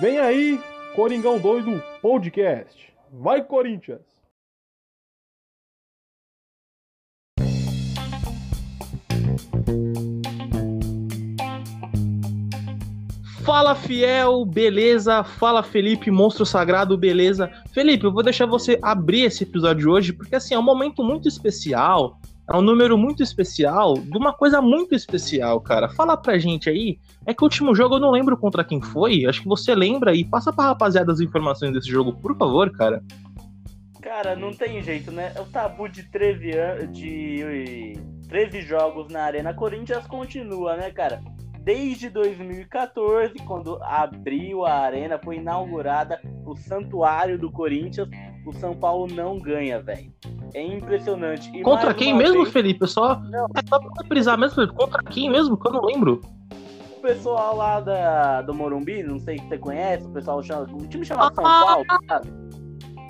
Vem aí, Coringão Doido Podcast. Vai, Corinthians! Fala Fiel, beleza? Fala Felipe, monstro sagrado, beleza? Felipe, eu vou deixar você abrir esse episódio de hoje, porque assim, é um momento muito especial, é um número muito especial, de uma coisa muito especial, cara. Fala pra gente aí, é que o último jogo eu não lembro contra quem foi, acho que você lembra e passa pra rapaziada as informações desse jogo, por favor, cara. Cara, não tem jeito, né? O tabu de 13, de 13 jogos na Arena Corinthians continua, né, cara? desde 2014, quando abriu a arena, foi inaugurada o Santuário do Corinthians, o São Paulo não ganha, velho. É impressionante. E contra quem mesmo, vez... Felipe? Eu só, não. é só pra frisar mesmo, Felipe. Contra quem mesmo? Que eu não lembro. O pessoal lá da, do Morumbi, não sei se você conhece, o pessoal chama. O time chama ah, São Paulo, cara.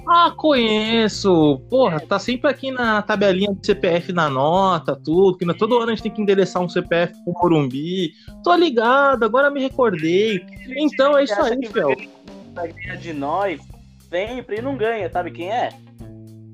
Ah, conheço. Porra, tá sempre aqui na tabelinha do CPF na nota, tudo. Que todo ano a gente tem que endereçar um CPF pro Morumbi. Tô ligado, agora me recordei. Então é isso aí, Fel. Vai ganhar de nós sempre e não ganha, sabe quem é?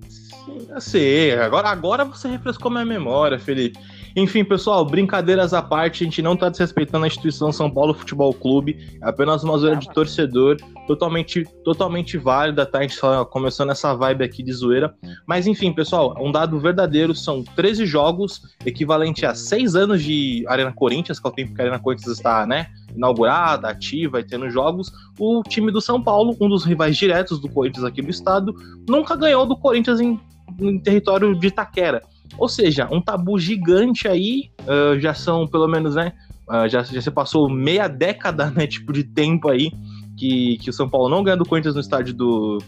Sim, eu sei. Agora, agora você refrescou minha memória, Felipe. Enfim, pessoal, brincadeiras à parte, a gente não tá desrespeitando a instituição São Paulo Futebol Clube, é apenas uma zoeira de torcedor, totalmente, totalmente válida, tá? A gente só começou nessa vibe aqui de zoeira. Mas enfim, pessoal, um dado verdadeiro, são 13 jogos, equivalente a 6 anos de Arena Corinthians, que é o tempo que a Arena Corinthians está, né? Inaugurada, ativa e tendo jogos, o time do São Paulo, um dos rivais diretos do Corinthians aqui no estado, nunca ganhou do Corinthians em, em território de Itaquera. Ou seja, um tabu gigante aí, uh, já são pelo menos, né? Uh, já, já se passou meia década, né? Tipo, de tempo aí que, que o São Paulo não ganha do Corinthians no estádio do,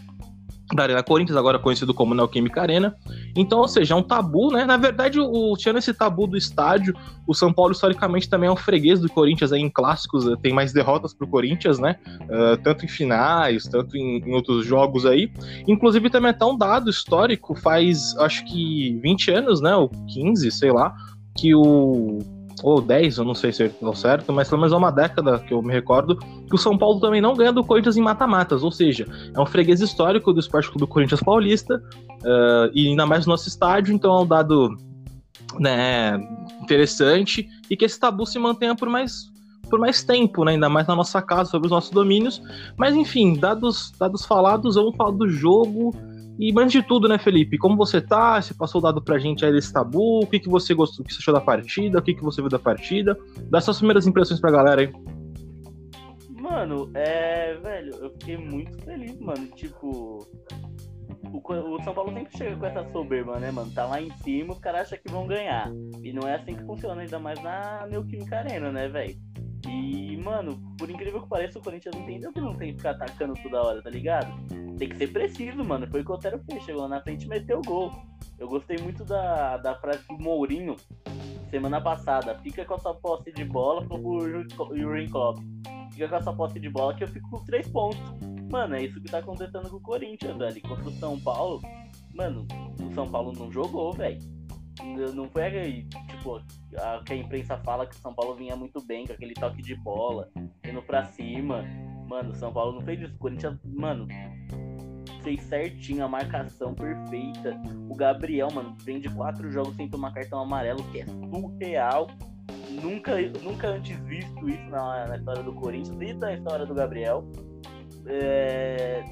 da Arena Corinthians, agora conhecido como Neoquímica Arena. Então, ou seja, é um tabu, né? Na verdade, o, tirando esse tabu do estádio, o São Paulo historicamente também é um freguês do Corinthians aí em clássicos, tem mais derrotas pro Corinthians, né? Uh, tanto em finais, tanto em, em, outros jogos aí. Inclusive, também é tão dado histórico, faz acho que 20 anos, né? Ou 15, sei lá, que o ou 10, eu não sei se é certo, mas pelo menos há uma década que eu me recordo, que o São Paulo também não ganha do Corinthians em mata-matas, ou seja, é um freguês histórico do Esporte Clube do Corinthians Paulista, uh, e ainda mais no nosso estádio, então é um dado né, interessante, e que esse tabu se mantenha por mais por mais tempo, né? ainda mais na nossa casa, sobre os nossos domínios. Mas enfim, dados, dados falados, vamos falar do jogo. E antes de tudo, né, Felipe, como você tá? Você passou o dado pra gente aí desse tabu, o que, que você gostou, o que você achou da partida, o que, que você viu da partida? Dá suas primeiras impressões pra galera aí. Mano, é. Velho, eu fiquei muito feliz, mano. Tipo. O, São Paulo sempre chega com essa soberba, né, mano? Tá lá em cima, os caras acham que vão ganhar. E não é assim que funciona, ainda mais na Neoquímica Arena, né, velho? E, mano, por incrível que pareça, o Corinthians entendeu que não tem que ficar atacando toda hora, tá ligado? Tem que ser preciso, mano. Foi o que o Otero fez. Chegou na frente e meteu o gol. Eu gostei muito da, da frase do Mourinho semana passada. Fica com a sua posse de bola pro Jurgen Klopp. Fica com a sua posse de bola que eu fico com três pontos. Mano, é isso que tá acontecendo com o Corinthians, velho. Contra o São Paulo, mano, o São Paulo não jogou, velho. Não foi tipo, a, que a imprensa fala que o São Paulo vinha muito bem, com aquele toque de bola, indo pra cima. Mano, o São Paulo não fez isso. O Corinthians, mano, fez certinho a marcação perfeita. O Gabriel, mano, vem de quatro jogos sem tomar cartão amarelo, que é surreal. Nunca, nunca antes visto isso na, na história do Corinthians, desde a história do Gabriel. É...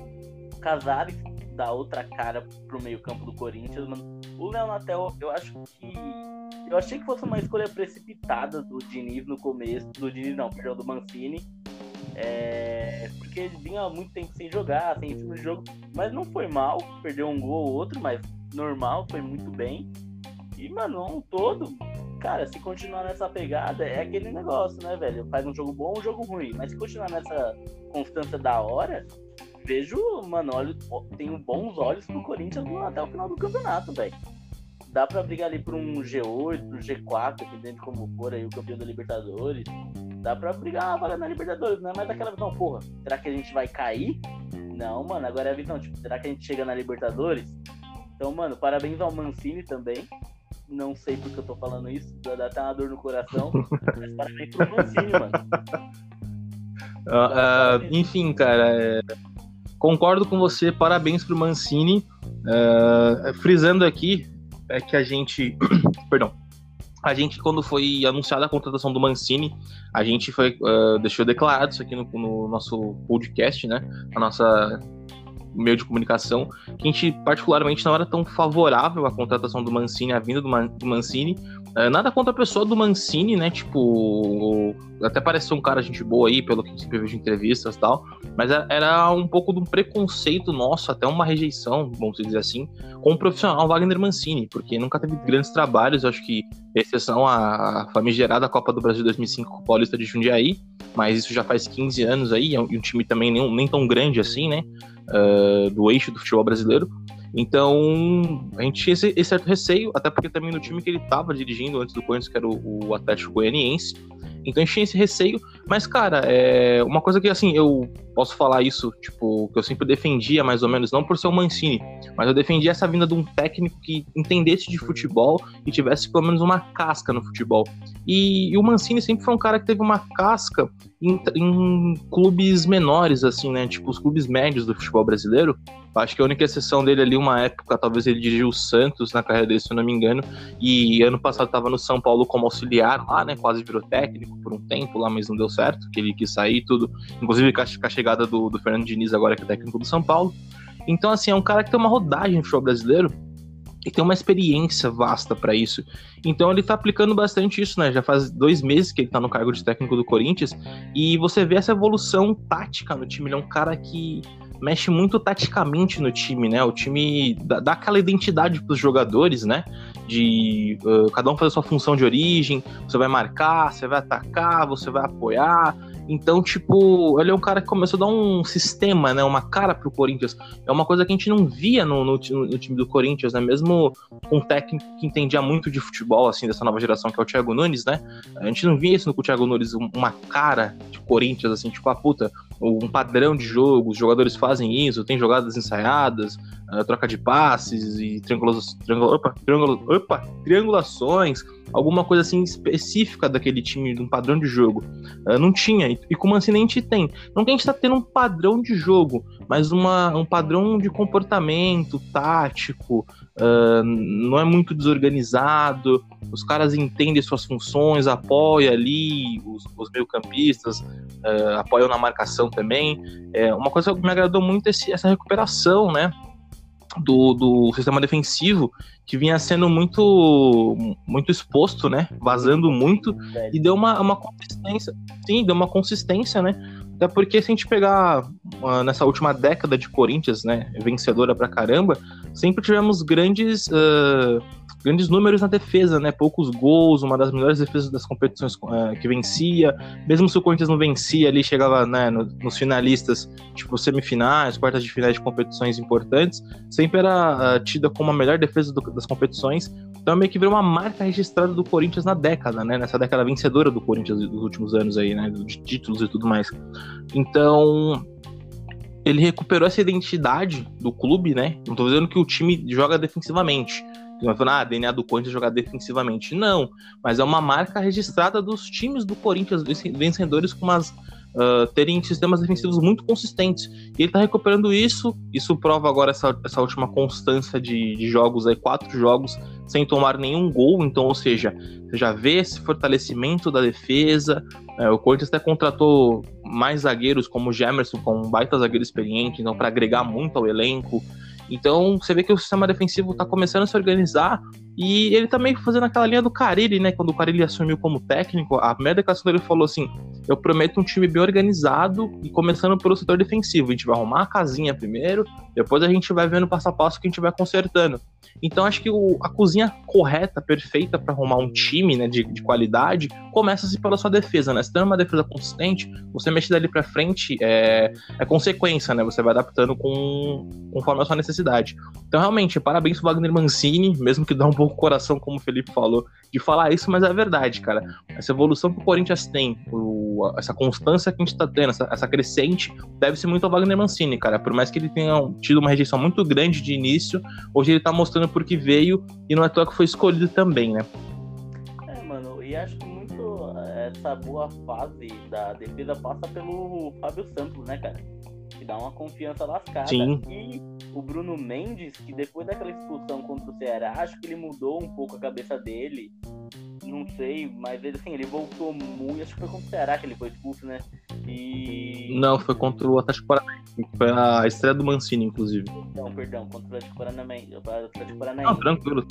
Casares dá outra cara pro meio-campo do Corinthians, mano. O Leonatel, eu acho que. Eu achei que fosse uma escolha precipitada do Diniz no começo. Do Diniz, não, perdão, do Mancini. É, porque ele vinha há muito tempo sem jogar, sem ritmo de jogo. Mas não foi mal, perdeu um gol ou outro, mas normal, foi muito bem. E, mano, um todo, cara, se continuar nessa pegada, é aquele negócio, né, velho? Faz um jogo bom, um jogo ruim. Mas se continuar nessa constância da hora, vejo, mano, olho, tenho bons olhos pro Corinthians até o final do campeonato, velho. Dá pra brigar ali por um G8, um G4, dependendo de como for aí o campeão da Libertadores. Dá pra brigar vaga na Libertadores, não é mais aquela visão, porra, será que a gente vai cair? Não, mano, agora é a visão, tipo, será que a gente chega na Libertadores? Então, mano, parabéns ao Mancini também. Não sei porque eu tô falando isso, dá até uma dor no coração. mas parabéns pro Mancini, mano. Uh, uh, enfim, cara, é... concordo com você, parabéns pro Mancini. Uh, frisando aqui é que a gente. Perdão. A gente, quando foi anunciada a contratação do Mancini, a gente foi, deixou declarado isso aqui no, no nosso podcast, né? A nossa meio de comunicação, que a gente particularmente não era tão favorável à contratação do Mancini, à vinda do, Man do Mancini. É, nada contra a pessoa do Mancini, né? Tipo, até parece ser um cara gente boa aí, pelo que a gente de entrevistas e tal, mas é, era um pouco de um preconceito nosso, até uma rejeição, vamos dizer assim, com o profissional Wagner Mancini, porque nunca teve grandes trabalhos, acho que exceção a famigerada Copa do Brasil 2005 com o Paulista de Jundiaí, mas isso já faz 15 anos aí, e um time também nem, nem tão grande assim, né? uh, do eixo do futebol brasileiro. Então, a gente tinha esse, esse, certo receio, até porque também no time que ele estava dirigindo antes do Corinthians, que era o, o Atlético Goianiense, então a gente tinha esse receio, mas, cara, é uma coisa que, assim, eu posso falar isso, tipo, que eu sempre defendia, mais ou menos, não por ser o Mancini, mas eu defendia essa vinda de um técnico que entendesse de futebol e tivesse pelo menos uma casca no futebol. E, e o Mancini sempre foi um cara que teve uma casca em, em clubes menores, assim, né? Tipo, os clubes médios do futebol brasileiro. Acho que a única exceção dele ali, uma época, talvez ele dirigiu o Santos na carreira dele, se eu não me engano. E ano passado estava no São Paulo como auxiliar lá, né? Quase virou técnico por um tempo lá, mas não deu certo, que ele quis sair e tudo. Inclusive a chegada do, do Fernando Diniz agora, que é técnico do São Paulo. Então, assim, é um cara que tem uma rodagem no futebol brasileiro e tem uma experiência vasta para isso. Então ele tá aplicando bastante isso, né? Já faz dois meses que ele tá no cargo de técnico do Corinthians e você vê essa evolução tática no time. Ele é um cara que mexe muito taticamente no time, né? O time dá, dá aquela identidade pros jogadores, né? De uh, cada um fazer sua função de origem, você vai marcar, você vai atacar, você vai apoiar. Então, tipo, ele é um cara que começou a dar um sistema, né? Uma cara pro Corinthians. É uma coisa que a gente não via no, no, no time do Corinthians, né? Mesmo com um técnico que entendia muito de futebol, assim, dessa nova geração, que é o Thiago Nunes, né? A gente não via isso no Thiago Nunes, uma cara de Corinthians, assim, tipo, a ah, puta, um padrão de jogo, os jogadores fazem isso, tem jogadas ensaiadas, uh, troca de passes e triangulações, triangula, opa, triangula, opa, triangulações, alguma coisa assim específica daquele time, de um padrão de jogo. Uh, não tinha, e, e com o Mancini a gente tem. Não que a gente tá tendo um padrão de jogo, mas uma, um padrão de comportamento tático, uh, não é muito desorganizado, os caras entendem suas funções, apoiam ali os, os meio-campistas, uh, apoiam na marcação também. É, uma coisa que me agradou muito é essa recuperação, né? Do, do sistema defensivo que vinha sendo muito muito exposto, né? Vazando muito e deu uma, uma consistência, sim, deu uma consistência, né? Até porque se a gente pegar uh, nessa última década de Corinthians, né, vencedora pra caramba, sempre tivemos grandes uh, grandes números na defesa, né? Poucos gols, uma das melhores defesas das competições uh, que vencia. Mesmo se o Corinthians não vencia ali, chegava né, no, nos finalistas, tipo semifinais, quartas de finais de competições importantes, sempre era tida como a melhor defesa do, das competições. Então meio que virou uma marca registrada do Corinthians na década, né? Nessa década vencedora do Corinthians dos últimos anos aí, né? De títulos e tudo mais. Então, ele recuperou essa identidade do clube, né? Não tô dizendo que o time joga defensivamente, vai falar, ah, DNA do Corinthians jogar defensivamente. Não, mas é uma marca registrada dos times do Corinthians vencedores com umas uh, terem sistemas defensivos muito consistentes. E ele tá recuperando isso. Isso prova agora essa, essa última constância de, de jogos aí, quatro jogos sem tomar nenhum gol. Então, ou seja, você já vê esse fortalecimento da defesa. É, o Corinthians até contratou mais zagueiros como o Gemerson, com um baita zagueiro experiente, então para agregar muito ao elenco. Então você vê que o sistema defensivo está começando a se organizar e ele meio fazendo aquela linha do Carilli, né? Quando o Carilli assumiu como técnico, a primeira declaração dele falou assim: Eu prometo um time bem organizado e começando pelo setor defensivo. A gente vai arrumar a casinha primeiro, depois a gente vai vendo passo a passo que a gente vai consertando. Então acho que o, a cozinha correta, perfeita para arrumar um time né, de, de qualidade, começa-se pela sua defesa, né? Se tem uma defesa consistente, você mexe dali para frente é, é, consequência, né? Você vai adaptando com, conforme a sua necessidade. Então, realmente, parabéns pro Wagner Mancini, mesmo que dá um o coração, como o Felipe falou, de falar isso, mas é verdade, cara. Essa evolução que o Corinthians tem, o, essa constância que a gente tá tendo, essa, essa crescente, deve ser muito ao Wagner Mancini, cara. Por mais que ele tenha tido uma rejeição muito grande de início, hoje ele tá mostrando por que veio e não é toa que foi escolhido também, né? É, mano, e acho que muito essa boa fase da defesa passa pelo Fábio Santos, né, cara? Que dá uma confiança lascada. Sim. E o Bruno Mendes, que depois daquela expulsão contra o Ceará, acho que ele mudou um pouco a cabeça dele. Não sei, mas ele, assim, ele voltou muito. Acho que foi contra o Ceará que ele foi expulso, né? E. Não, foi contra o Atlético Paranaense. Foi a estreia do Mancini, inclusive. Não, perdão, contra o Atlético Paranaense. Não, tranquilo.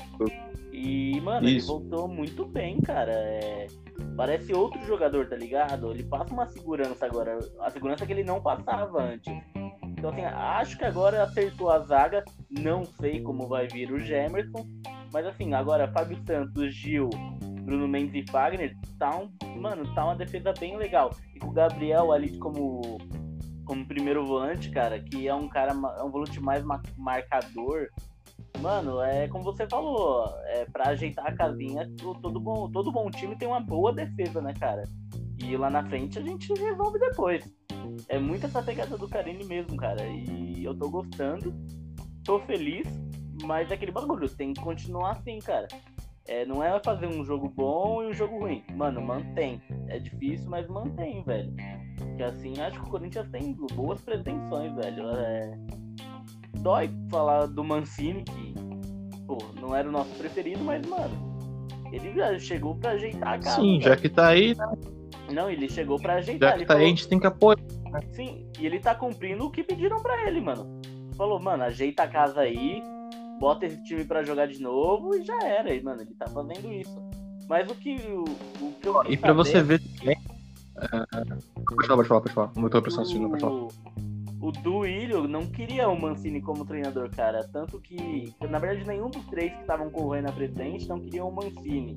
E, mano, ele Isso. voltou muito bem, cara. É, Parece outro jogador, tá ligado? Ele passa uma segurança agora. A segurança que ele não passava antes. Então, assim, acho que agora acertou a zaga. Não sei como vai vir o Gemerson. Mas, assim, agora Fábio Santos, Gil, Bruno Mendes e Fagner, tá um, mano, tá uma defesa bem legal. E com o Gabriel ali como, como primeiro volante, cara, que é um cara, é um volante mais ma- marcador. Mano, é como você falou, é pra ajeitar a casinha, to- todo bom, todo bom time tem uma boa defesa, né, cara? E lá na frente a gente resolve depois. É muito essa pegada do Carine mesmo, cara. E eu tô gostando, tô feliz, mas é aquele bagulho, tem que continuar assim, cara. É, não é fazer um jogo bom e um jogo ruim. Mano, mantém. É difícil, mas mantém, velho. Que assim, acho que o Corinthians tem boas pretensões, velho. É... Dói falar do Mancini, que, pô, não era o nosso preferido, mas, mano, ele já chegou pra ajeitar a casa. Sim, já velho. que tá aí, Não, ele chegou pra ajeitar. já que tá aí, a falou- gente tem que apoiar. Sim, e ele tá cumprindo o que pediram pra ele, mano. Falou, mano, ajeita a casa aí, bota esse time pra jogar de novo e já era, e, mano, ele tá fazendo isso. Mas o que o, o que eu E pra você saber- ver também. é, Pode falar, pode falar, pode falar. Muito pressão assim, não pode falar. O, Duílio não queria o Mancini como treinador, cara. Tanto que, na verdade, nenhum dos três que estavam correndo na presidente não queriam o Mancini.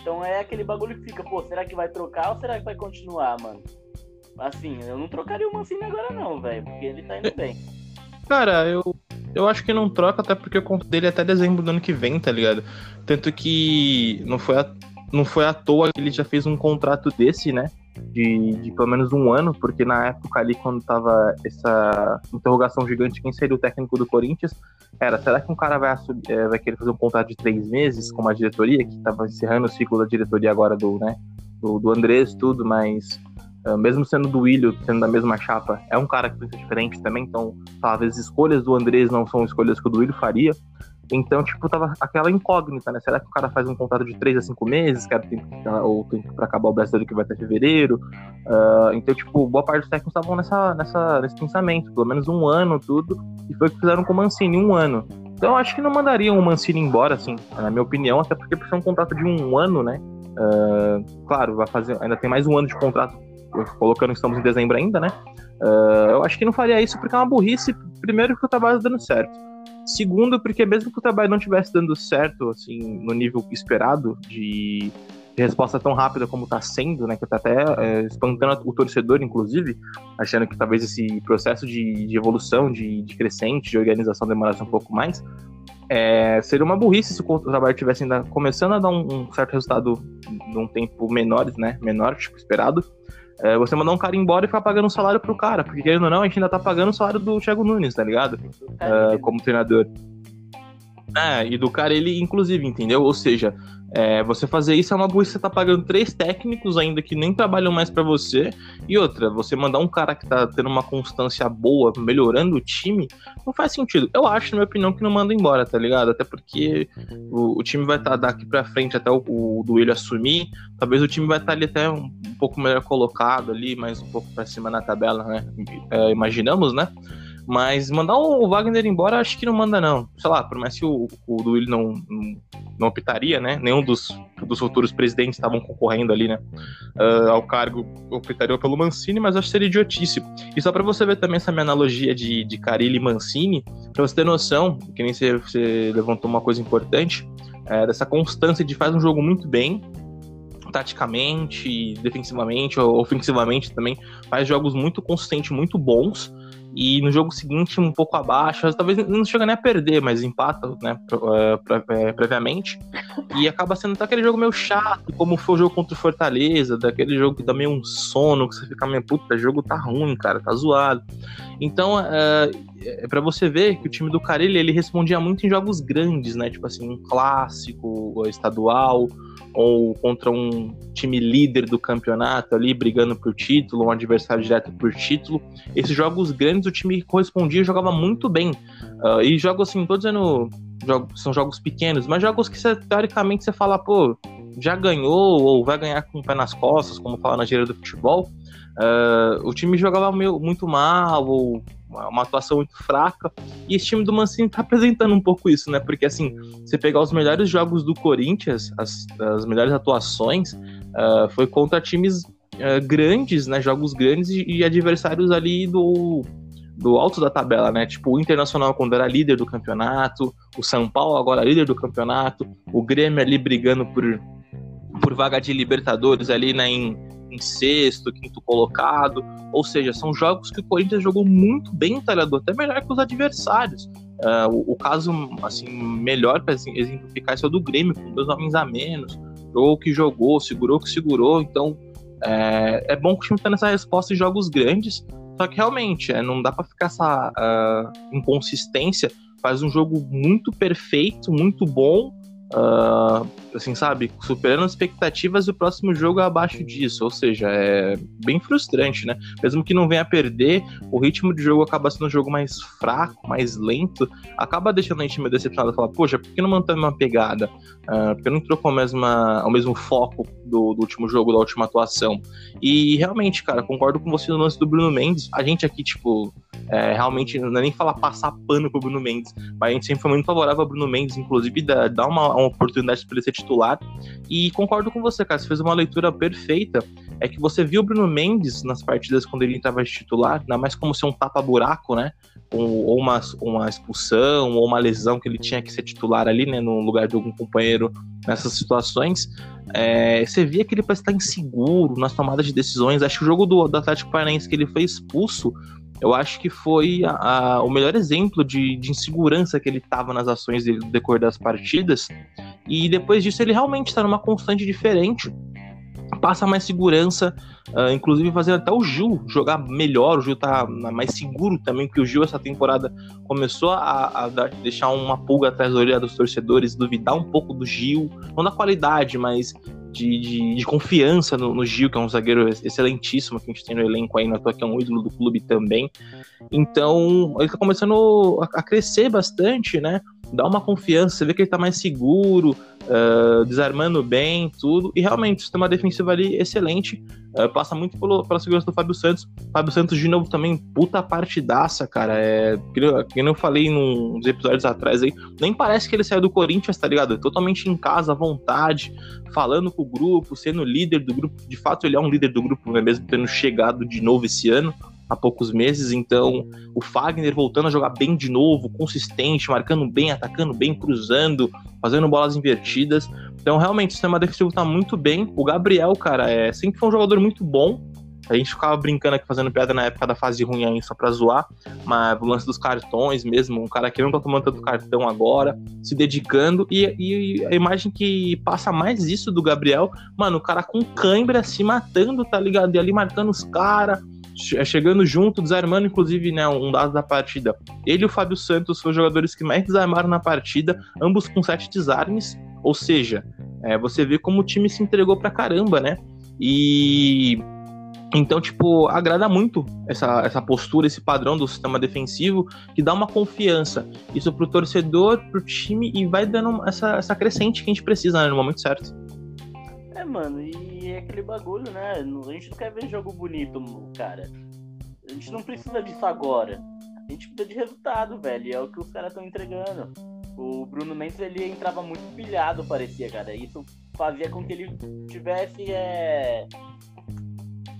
Então é aquele bagulho que fica, pô, será que vai trocar ou será que vai continuar, mano? Assim, eu não trocaria o Mancini agora não, velho, porque ele tá indo bem. Cara, eu, eu acho que não troca, até porque o contrato dele é até dezembro do ano que vem, tá ligado? Tanto que não foi, a, não foi à toa que ele já fez um contrato desse, né? De, de pelo menos um ano, porque na época ali, quando tava essa interrogação gigante, quem seria o técnico do Corinthians, era, será que um cara vai, assumir, é, vai querer fazer um contrato de três meses com a diretoria, que tava encerrando o ciclo da diretoria agora do, né, do, do Andrés, tudo, mas ah, mesmo sendo do Willio, sendo da mesma chapa, é um cara que pensa diferente também, então talvez as escolhas do Andrés não são escolhas que o do Willio faria. Então, tipo, tava aquela incógnita, né? Será que o cara faz um contrato de 3 a 5 meses, que era o tempo, pra acabar o brasileiro que vai até fevereiro? Ah, então, tipo, boa parte dos técnicos estavam nessa, nessa, nesse pensamento, pelo menos um ano, tudo, e foi o que fizeram com o Mancini, um ano. Então, acho que não mandariam o Mancini embora, assim, na minha opinião, até porque por ser um contrato de um ano, né? Ah, claro, vai fazer, ainda tem mais um ano de contrato, colocando que estamos em dezembro ainda, né? Ah, eu acho que não faria isso porque é uma burrice, primeiro, que o trabalho está dando certo. Segundo, porque mesmo que o trabalho não estivesse dando certo, assim, no nível esperado de, resposta tão rápida como está sendo, né? Que tá até é, espantando o torcedor, inclusive, achando que talvez esse processo de, de evolução, de, de crescente, de organização demorasse um pouco mais. É, seria uma burrice se o trabalho estivesse ainda começando a dar um, um certo resultado num tempo menor, né? Menor, tipo, esperado. É, você mandar um cara embora e ficar pagando um salário pro cara, porque querendo ou não, a gente ainda tá pagando o salário do Thiago Nunes, tá ligado? Ah, como treinador. É, e do cara ele, inclusive, entendeu? Ou seja, é, você fazer isso é uma boa, você tá pagando três técnicos ainda que nem trabalham mais pra você. E outra, você mandar um cara que tá tendo uma constância boa, melhorando o time, não faz sentido. Eu acho, na minha opinião, que não manda embora, tá ligado? Até porque o, o time vai estar daqui pra frente até o, o Duílio assumir. Talvez o time vai estar ali até um, um pouco melhor colocado ali, mais um pouco pra cima na tabela, né? É, imaginamos, né? Mas mandar o Wagner embora, acho que não manda, não. Sei lá, por mais que o, o Duílio não, não, optaria, né? Nenhum dos, dos futuros presidentes estavam concorrendo ali, né? ah, ao cargo, optaria pelo Mancini, mas acho que seria idiotice. E só pra você ver também essa minha analogia de, de Carilli e Mancini, pra você ter noção, que nem você, você levantou uma coisa importante, é, dessa constância de faz um jogo muito bem, taticamente, defensivamente, ofensivamente também, faz jogos muito consistentes, muito bons, e no jogo seguinte um pouco abaixo, talvez não chega nem a perder, mas empata, né, eh, eh, previamente, e acaba sendo até aquele jogo meio chato, como foi o jogo contra o Fortaleza, daquele jogo que dá meio um sono, que você fica meio, puta, o jogo tá ruim, cara, tá zoado. Então, é para você ver que o time do Carilli ele respondia muito em jogos grandes, né? Tipo assim, um clássico estadual ou contra um time líder do campeonato ali brigando por título, um adversário direto por título. Esses jogos grandes o time correspondia e jogava muito bem. Uh, e jogos assim, tô dizendo são jogos pequenos, mas jogos que teoricamente você fala, pô, já ganhou ou vai ganhar com o pé nas costas, como fala na gíria do futebol. Uh, o time jogava meio, muito mal ou uma atuação muito fraca. E esse time do Mancini tá apresentando um pouco isso, né? Porque assim, você pegar os melhores jogos do Corinthians, as, as melhores atuações, uh, foi contra times uh, grandes, né? Jogos grandes e, e, adversários ali do, do alto da tabela, né? Tipo, o Internacional quando era líder do campeonato, o São Paulo agora líder do campeonato, o Grêmio ali brigando por, por vaga de Libertadores ali, né? Em, em sexto, quinto colocado. Ou seja, são jogos que o Corinthians jogou muito bem, tá até melhor que os adversários. Uh, o, o, caso assim melhor para exemplificar isso é o do Grêmio, com dois homens a menos. Jogou que jogou, segurou que segurou. Então é, é bom que o time tá nessa resposta em jogos grandes. Só que realmente é, não dá para ficar essa uh, inconsistência. Faz um jogo muito perfeito, muito bom, Uh, assim, sabe, superando as expectativas, o próximo jogo é abaixo disso. Ou seja, é bem frustrante, né? Mesmo que não venha a perder, o ritmo de jogo acaba sendo um jogo mais fraco, mais lento, acaba deixando a gente meio decepcionado. Falar, poxa, por que não mantém uma pegada? Uh, por que não trocou a mesma, o mesmo foco do, do, último jogo, da última atuação? E realmente, cara, concordo com você no lance do Bruno Mendes. A gente aqui, tipo, é, realmente, não é nem falar passar pano pro Bruno Mendes, mas a gente sempre foi muito favorável ao Bruno Mendes, inclusive, dar uma, uma oportunidade para ele ser titular. E concordo com você, cara, você fez uma leitura perfeita. É que você viu o Bruno Mendes nas partidas quando ele entrava de titular, ainda mais como ser um tapa-buraco, né? Ou uma, uma expulsão, ou uma lesão que ele tinha que ser titular ali, né? No lugar de algum companheiro nessas situações. É, você via que ele parece estar inseguro nas tomadas de decisões. Acho que o jogo do, do Atlético Paranaense que ele foi expulso eu acho que foi a, a, o melhor exemplo de, de insegurança que ele estava nas ações dele no decorrer das partidas. E depois disso, ele realmente está numa constante diferente. Passa mais segurança, uh, inclusive fazendo até o Gil jogar melhor. O Gil tá mais seguro também, que o Gil essa temporada começou a, a deixar uma pulga atrás da orelha dos torcedores, duvidar um pouco do Gil, não da qualidade, mas de, de, de, confiança no, no, Gil, que é um zagueiro excelentíssimo que a gente tem no elenco aí, na toa que é um ídolo do clube também. Então, ele tá começando a, a crescer bastante, né? Dá uma confiança, você vê que ele tá mais seguro, uh, desarmando bem, tudo. E realmente, o sistema defensivo ali excelente. Uh, passa muito pelo, pela segurança do Fábio Santos. Fábio Santos, de novo, também, puta partidaça, cara. É, que eu falei nos episódios atrás aí, nem parece que ele saiu do Corinthians, tá ligado? Totalmente em casa, à vontade, falando com o grupo, sendo líder do grupo. De fato, ele é um líder do grupo, né? mesmo tendo chegado de novo esse ano há poucos meses. Então, o Fagner voltando a jogar bem de novo, consistente, marcando bem, atacando bem, cruzando, fazendo bolas invertidas. Então, realmente, o sistema defensivo tá muito bem. O Gabriel, cara, é sempre foi um jogador muito bom. A gente ficava brincando aqui, fazendo piada na época da fase ruim aí, só pra zoar. Mas o lance dos cartões mesmo, um cara que não tá tomando tanto cartão agora, se dedicando. E, e, a imagem que passa mais isso do Gabriel, mano, o cara com cãibra se matando, tá ligado? E ali marcando os caras, chegando junto, desarmando, inclusive, né, um dado da partida. Ele e o Fábio Santos foram os jogadores que mais desarmaram na partida, ambos com sete desarmes, ou seja, é, você vê como o time se entregou pra caramba, né? E então, tipo, agrada muito essa, essa postura, esse padrão do sistema defensivo, que dá uma confiança. Isso pro torcedor, pro time, e vai dando essa, essa crescente que a gente precisa né, no momento certo. É, mano, e é aquele bagulho, né? A gente não quer ver jogo bonito, cara. A gente não precisa disso agora. A gente precisa de resultado, velho. É o que os caras estão entregando. O Bruno Mendes, ele entrava muito pilhado, parecia, cara. Isso fazia com que ele tivesse. É...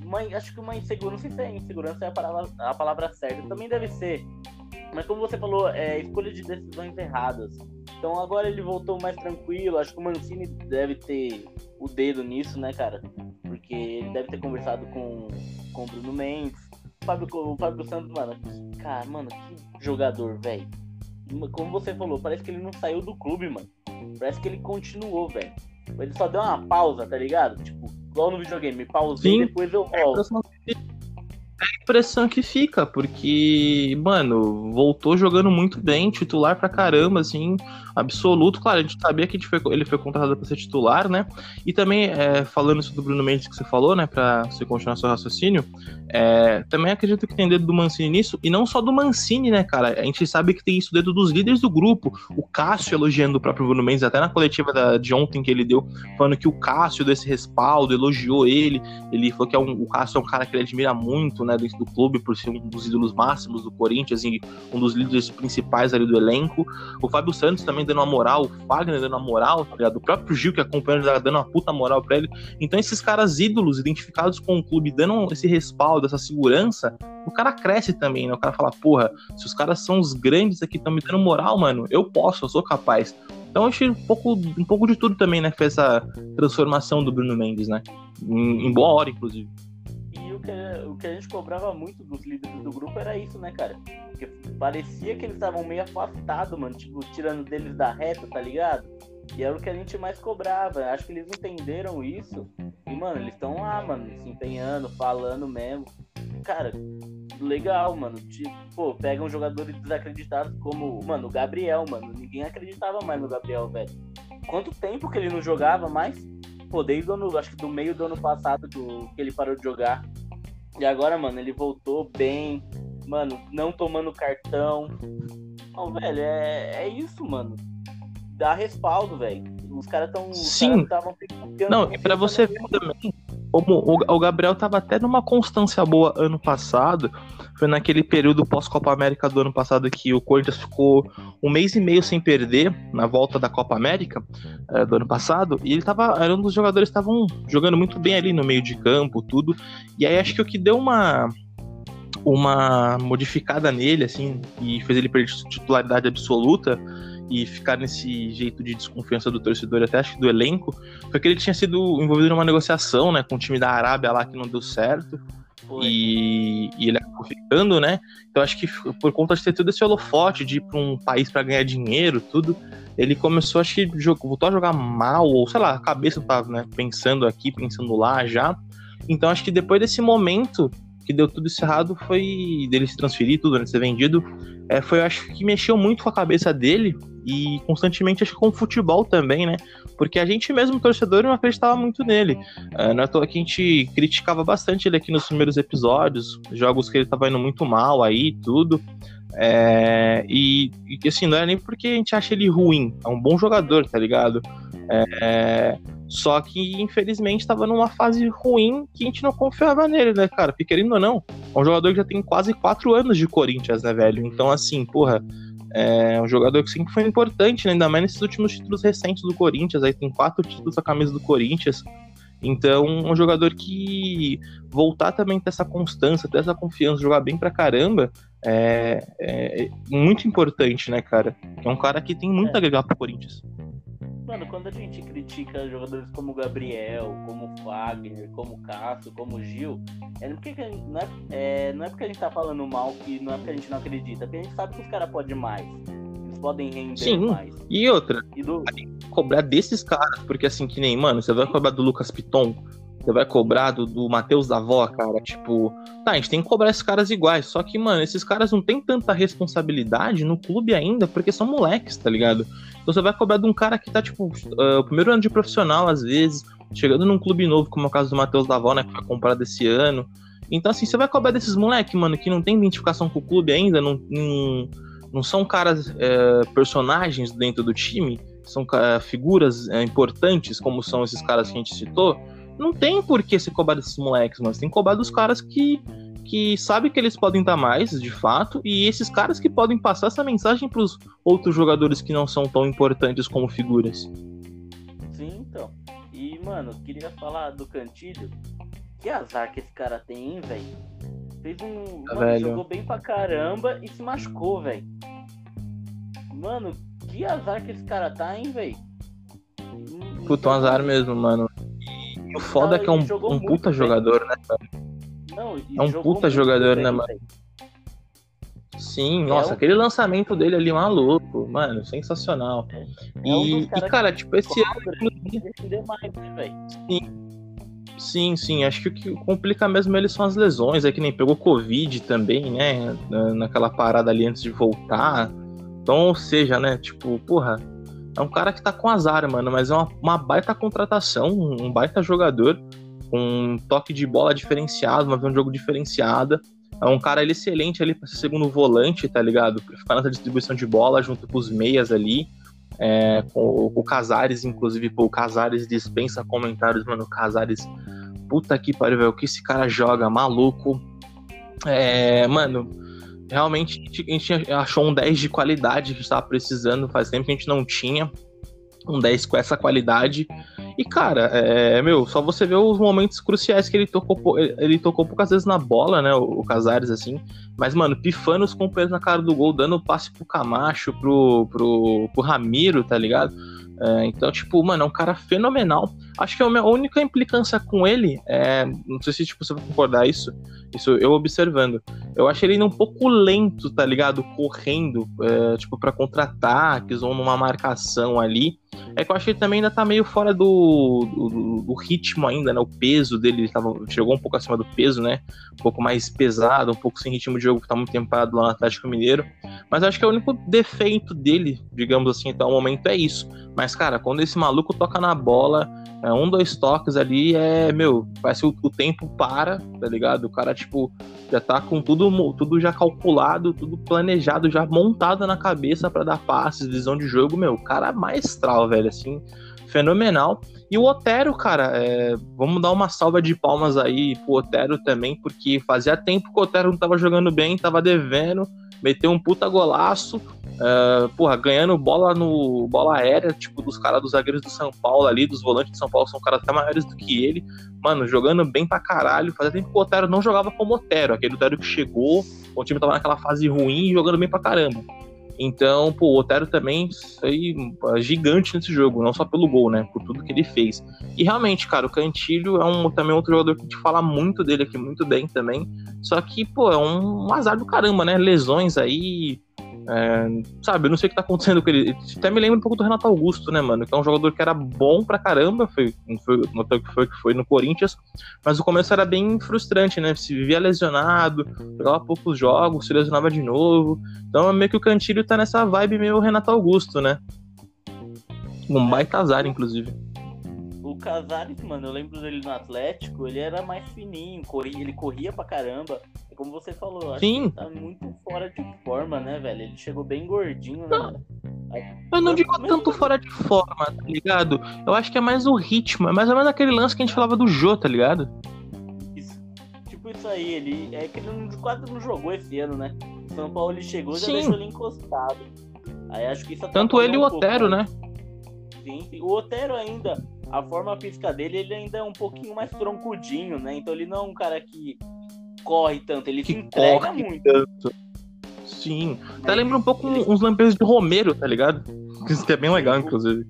Uma, acho que uma insegurança. Não sei se é insegurança é a palavra, a palavra certa. Também deve ser. Mas como você falou, é escolha de decisões erradas. Então agora ele voltou mais tranquilo. Acho que o Mancini deve ter o dedo nisso, né, cara? Porque ele deve ter conversado com, com o Bruno Mendes. O Fábio, o Fábio Santos, mano, cara, mano, que jogador, velho. Como você falou, parece que ele não saiu do clube, mano. Parece que ele continuou, velho. Ele só deu uma pausa, tá ligado? Tipo, igual no videogame, pausei e depois eu volto. impressão que fica, porque, mano, voltou jogando muito bem, titular pra caramba, assim, absoluto. Claro, a gente sabia que foi, ele foi contratado pra ser titular, né? E também, é, falando isso do Bruno Mendes que você falou, né, pra você continuar seu raciocínio, é, também acredito que tem dedo do Mancini nisso, e não só do Mancini, né, cara? A gente sabe que tem isso dedo dos líderes do grupo. O Cássio elogiando o próprio Bruno Mendes, até na coletiva da, de ontem que ele deu, falando que o Cássio deu esse respaldo, elogiou ele. Ele falou que é um, o Cássio é um cara que ele admira muito, né, dentro do clube, por ser um dos ídolos máximos do Corinthians e um dos líderes principais ali do elenco. O Fábio Santos também dando uma moral, o Fagner dando uma moral, tá ligado? O próprio Gil que acompanha ele dando uma puta moral pra ele. Então esses caras ídolos, identificados com o clube, dando esse respaldo, essa segurança, o cara cresce também, né? O cara fala, porra, se os caras são os grandes aqui, estão me dando moral, mano, eu posso, eu sou capaz. Então eu achei um pouco, um pouco de tudo também, né? Fez essa transformação do Bruno Mendes, né? Em, em boa hora, inclusive. Que, o que a gente cobrava muito dos líderes do grupo era isso, né, cara? Porque parecia que eles estavam meio afastados, mano, tipo, tirando deles da reta, tá ligado? E era o que a gente mais cobrava. Acho que eles entenderam isso. E, mano, eles estão lá, mano, se empenhando, falando mesmo. Cara, legal, mano. Tipo, pô, pegam jogadores desacreditados como, mano, o Gabriel, mano. Ninguém acreditava mais no Gabriel, velho. Quanto tempo que ele não jogava mais? Pô, desde o ano, acho que do meio do ano passado do, que ele parou de jogar. E agora, mano, ele voltou bem. Mano, não tomando cartão. Não, velho, é, é isso, mano. Dá respaldo, velho. Os caras tão. Sim. Cara não, e pra você ver também, o Gabriel tava até numa constância boa ano passado, foi naquele período pós-Copa América do ano passado que o Corinthians ficou um mês e meio sem perder na volta da Copa América é, do ano passado, e ele tava, era um dos jogadores que estavam jogando muito bem ali no meio de campo, tudo, e aí acho que o que deu uma uma modificada nele, assim, e fez ele perder titularidade absoluta, e ficar nesse jeito de desconfiança do torcedor, até acho que do elenco, foi que ele tinha sido envolvido numa negociação, né, com o time da Arábia lá que não deu certo. E, e, ele acabou ficando, né? Então acho que por conta de ter todo esse holofote de ir para um país para ganhar dinheiro, tudo, ele começou, acho que voltou a jogar mal, ou sei lá, a cabeça tava né, pensando aqui, pensando lá já. Então acho que depois desse momento que deu tudo isso errado foi dele se transferir, tudo, né, ser vendido. É, foi, acho que mexeu muito com a cabeça dele e constantemente, acho que com o futebol também, né? Porque a gente mesmo, torcedor, não acreditava muito nele. É, não é toa que a gente criticava bastante ele aqui nos primeiros episódios, jogos que ele tava indo muito mal aí, tudo. É, e, e assim, não é nem porque a gente acha ele ruim, é um bom jogador, tá ligado? É, só que, infelizmente, estava numa fase ruim que a gente não confiava nele, né, cara? Porque, querendo ou não, é um jogador que já tem quase quatro anos de Corinthians, né, velho? Então, assim, porra, é um jogador que sempre foi importante, né? ainda mais nesses últimos títulos recentes do Corinthians. Aí tem quatro títulos a camisa do Corinthians. Então, um jogador que voltar também ter essa constância, ter essa confiança, jogar bem pra caramba, é, é muito importante, né, cara? É um cara que tem muito é. a agregar pro Corinthians. Mano, quando a gente critica jogadores como Gabriel, como Fagner, como Cássio, como Gil, é porque não, é, é, não é porque a gente tá falando mal que não é porque a gente não acredita, é porque a gente sabe que os caras podem mais. Eles podem render Sim. mais. E outra, e do... cobrar desses caras, porque assim, que nem, mano, você vai cobrar do Lucas Piton, você vai cobrar do, do Matheus Davó, cara. Tipo, tá, a gente tem que cobrar esses caras iguais. Só que, mano, esses caras não têm tanta responsabilidade no clube ainda, porque são moleques, tá ligado? Então você vai cobrar de um cara que tá, tipo, uh, o primeiro ano de profissional, às vezes, chegando num clube novo, como é o caso do Matheus Davó, né, que foi comprado esse ano. Então, assim, você vai cobrar desses moleques, mano, que não tem identificação com o clube ainda, não, não, não são caras, uh, personagens dentro do time, são uh, figuras uh, importantes, como são esses caras que a gente citou não tem por que se cobrar desses moleques, mas tem que cobrar dos caras que, que sabem que eles podem dar mais, de fato, e esses caras que podem passar essa mensagem para os outros jogadores que não são tão importantes como figuras. Sim, então. E, mano, queria falar do Cantilho. Que azar que esse cara tem, hein, velho? Fez um. Mano, jogou bem pra caramba e se machucou, velho. Mano, que azar que esse cara tá, hein, velho? Puta, um azar mesmo, mano. E o foda é que é um, um puta bem. jogador, né, cara? Não, é um puta jogador, bem, né, mano? Sim, é nossa, um... aquele lançamento dele ali maluco, mano, sensacional. É, e, um e, cara, tipo, esse ano. Mais, né, Sim. Sim, sim. Acho que o que complica mesmo ele são as lesões. É que nem pegou Covid também, né? Naquela parada ali antes de voltar. Então, ou seja, né? Tipo, porra, é um cara que tá com azar, mano, mas é uma, uma baita contratação, um baita jogador, com um toque de bola diferenciado, uma de jogo diferenciada. É um cara ele, excelente ali para ser segundo volante, tá ligado? Pra ficar nessa distribuição de bola junto com os meias ali. É, com o Casares, inclusive, pô, o Casares dispensa comentários, mano. O Casares, puta que pariu, velho. O que esse cara joga, maluco. É, mano, realmente a gente achou um 10 de qualidade que estava precisando, faz tempo que a gente não tinha um 10 com essa qualidade. E, cara, é, meu, só você vê os momentos cruciais que ele tocou, ele tocou poucas vezes na bola, né? O, o Casares, assim. Mas, mano, pifando os companheiros na cara do gol, dando passe pro Camacho, pro, pro, pro Ramiro, tá ligado? É, então, tipo, mano, é um cara fenomenal. Acho que a minha única implicância com ele é. Não sei se tipo, você vai concordar isso. Isso eu observando. Eu acho ele um pouco lento, tá ligado? Correndo, é, tipo, para contra-ataques ou numa marcação ali. É que eu acho que ele também ainda tá meio fora do, do, do ritmo ainda, né? O peso dele tava, chegou um pouco acima do peso, né? Um pouco mais pesado, um pouco sem ritmo de jogo, que tá muito tempo parado lá no Atlético Mineiro. Mas acho que é o único defeito dele, digamos assim, até o momento é isso. Mas, cara, quando esse maluco toca na bola, é, um, dois toques ali é, meu, parece o, o tempo para, tá ligado? O cara, tipo, já tá com tudo, tudo já calculado, tudo planejado, já montado na cabeça para dar passes, visão de jogo, meu, cara maestral, velho, assim, fenomenal. E o Otero, cara, é, vamos dar uma salva de palmas aí pro Otero também, porque fazia tempo que o Otero não tava jogando bem, tava devendo, meteu um puta golaço, uh, porra, ganhando bola no bola aérea, tipo, dos caras dos zagueiros do São Paulo ali, dos volantes de São Paulo, são caras até maiores do que ele, mano, jogando bem pra caralho, fazia tempo que o Otero não jogava como Otero, aquele Otero que chegou, o time tava naquela fase ruim, jogando bem pra caramba. Então, pô, o Otero também foi gigante nesse jogo, não só pelo gol, né? Por tudo que ele fez. E realmente, cara, o Cantilho é um, também outro jogador que a gente fala muito dele aqui, muito bem também. Só que, pô, é um, um azar do caramba, né? Lesões aí, é, sabe, eu não sei o que tá acontecendo com ele. Até me lembra um pouco do Renato Augusto, né, mano? Que é um jogador que era bom pra caramba, foi, foi, notou que foi que foi no Corinthians, mas o começo era bem frustrante, né? Se vivia lesionado, jogava poucos jogos, se lesionava de novo. Então é meio que o Cantilho tá nessa vibe meio Renato Augusto, né? Um baita azar, inclusive. O Casares, mano, eu lembro dele no Atlético, ele era mais fininho, corria, ele corria pra caramba como você falou, Sim. tá muito fora de forma, né, velho? Ele chegou bem gordinho, né? Eu não digo tanto fora de forma, tá ligado? Eu acho que é mais o ritmo, é mais ou menos aquele lance que a gente falava do Jô, tá ligado? Isso, tipo isso aí, ele é que ele não, quase não jogou esse ano, né? São Paulo ele chegou e já deixou ele encostado. Aí acho que isso Tanto ele e o Otero, né? Sim, sim, o Otero ainda, a forma física dele, ele ainda é um pouquinho mais troncudinho, né? Então ele não é um cara que corre tanto, ele que se entrega muito. Tanto. Sim. Até lembra um pouco ele... uns lampejos de Romero, tá ligado? Isso que é bem legal, inclusive.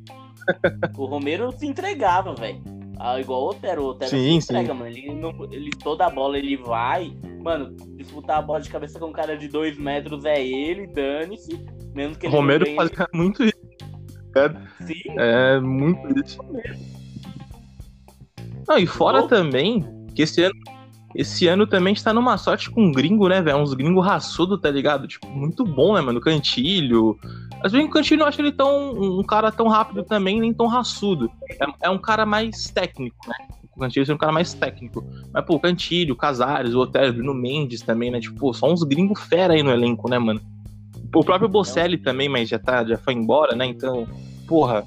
O Romero se entregava, velho. Ah, igual o Otero. O Otero sim, se entrega, sim. mano. Ele, não, ele, toda a bola ele vai. Mano, disputar a bola de cabeça com um cara de dois metros é ele, dane-se. Mesmo que ele Romero fazia muito isso. Cara. Sim. É muito isso. Não, e fora oh. também, que esse ano esse ano também está numa sorte com um gringo, né, velho? Uns gringos raçudo, tá ligado? Tipo, muito bom, né, mano? Cantilho. Às vezes o Cantilho eu acho ele tão. um cara tão rápido também, nem tão raçudo. É, é um cara mais técnico, né? O Cantilho é um cara mais técnico. Mas, pô, Cantilho, Casares, o Otero, Bruno Mendes também, né? Tipo, pô, só uns gringos fera aí no elenco, né, mano? O próprio Bocelli também, mas já, tá, já foi embora, né? Então, porra,